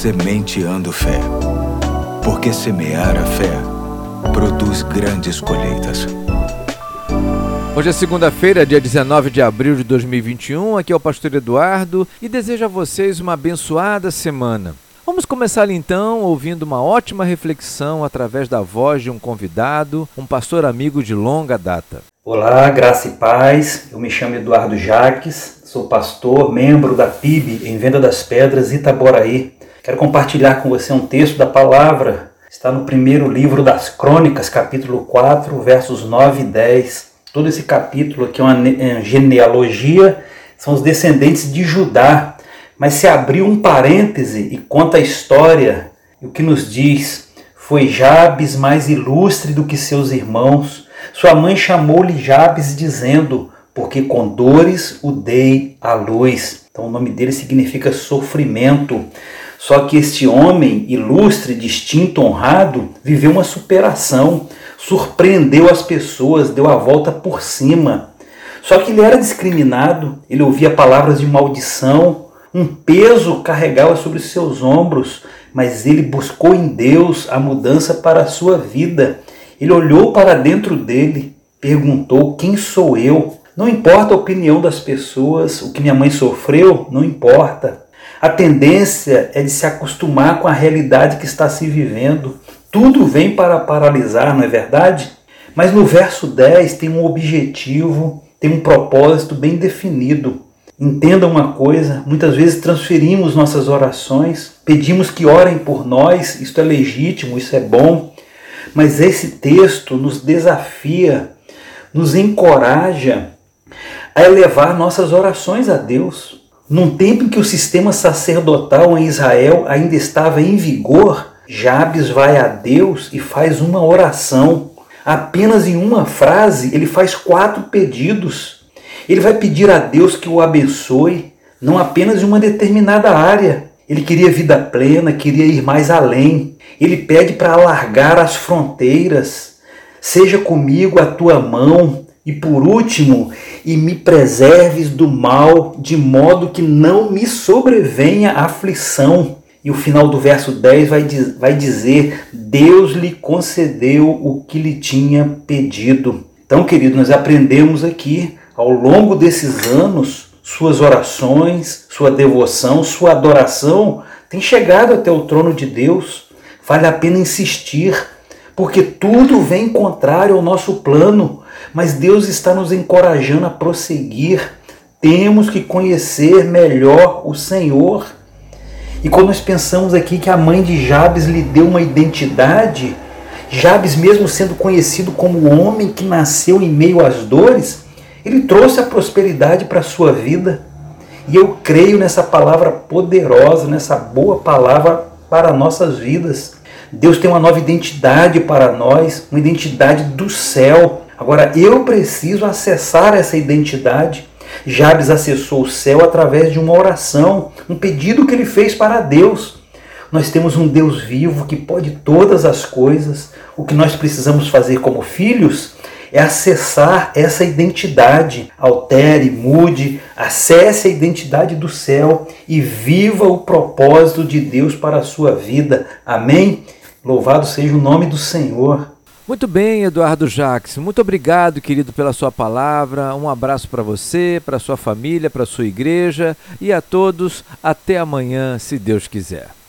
Sementeando Fé. Porque semear a fé produz grandes colheitas. Hoje é segunda-feira, dia 19 de abril de 2021. Aqui é o pastor Eduardo e desejo a vocês uma abençoada semana. Vamos começar então ouvindo uma ótima reflexão através da voz de um convidado, um pastor amigo de longa data. Olá, graça e paz. Eu me chamo Eduardo Jaques, sou pastor, membro da PIB em Venda das Pedras, Itaboraí. Quero compartilhar com você um texto da palavra. Está no primeiro livro das Crônicas, capítulo 4, versos 9 e 10. Todo esse capítulo aqui é uma é, genealogia, são os descendentes de Judá. Mas se abriu um parêntese e conta a história, e o que nos diz: foi Jabes mais ilustre do que seus irmãos. Sua mãe chamou-lhe Jabes, dizendo: Porque com dores o dei à luz. Então o nome dele significa sofrimento. Só que este homem ilustre, distinto, honrado, viveu uma superação, surpreendeu as pessoas, deu a volta por cima. Só que ele era discriminado, ele ouvia palavras de maldição, um peso carregava sobre seus ombros, mas ele buscou em Deus a mudança para a sua vida. Ele olhou para dentro dele, perguntou: Quem sou eu? Não importa a opinião das pessoas, o que minha mãe sofreu, não importa. A tendência é de se acostumar com a realidade que está se vivendo. Tudo vem para paralisar, não é verdade? Mas no verso 10 tem um objetivo, tem um propósito bem definido. Entenda uma coisa: muitas vezes transferimos nossas orações, pedimos que orem por nós, isto é legítimo, isso é bom, mas esse texto nos desafia, nos encoraja a elevar nossas orações a Deus. Num tempo em que o sistema sacerdotal em Israel ainda estava em vigor, Jabes vai a Deus e faz uma oração. Apenas em uma frase, ele faz quatro pedidos ele vai pedir a Deus que o abençoe, não apenas em uma determinada área. Ele queria vida plena, queria ir mais além. Ele pede para alargar as fronteiras. Seja comigo a tua mão. E por último, e me preserves do mal, de modo que não me sobrevenha aflição. E o final do verso 10 vai, vai dizer: Deus lhe concedeu o que lhe tinha pedido. Então, querido, nós aprendemos aqui ao longo desses anos, suas orações, sua devoção, sua adoração tem chegado até o trono de Deus. Vale a pena insistir, porque tudo vem contrário ao nosso plano, mas Deus está nos encorajando a prosseguir. Temos que conhecer melhor o Senhor. E quando nós pensamos aqui que a mãe de Jabes lhe deu uma identidade, Jabes, mesmo sendo conhecido como o homem que nasceu em meio às dores, ele trouxe a prosperidade para a sua vida. E eu creio nessa palavra poderosa, nessa boa palavra para nossas vidas. Deus tem uma nova identidade para nós, uma identidade do céu. Agora eu preciso acessar essa identidade. Jabes acessou o céu através de uma oração, um pedido que ele fez para Deus. Nós temos um Deus vivo que pode todas as coisas. O que nós precisamos fazer como filhos é acessar essa identidade. Altere, mude, acesse a identidade do céu e viva o propósito de Deus para a sua vida. Amém? Louvado seja o nome do Senhor. Muito bem, Eduardo Jacques. Muito obrigado, querido, pela sua palavra. Um abraço para você, para sua família, para sua igreja e a todos. Até amanhã, se Deus quiser.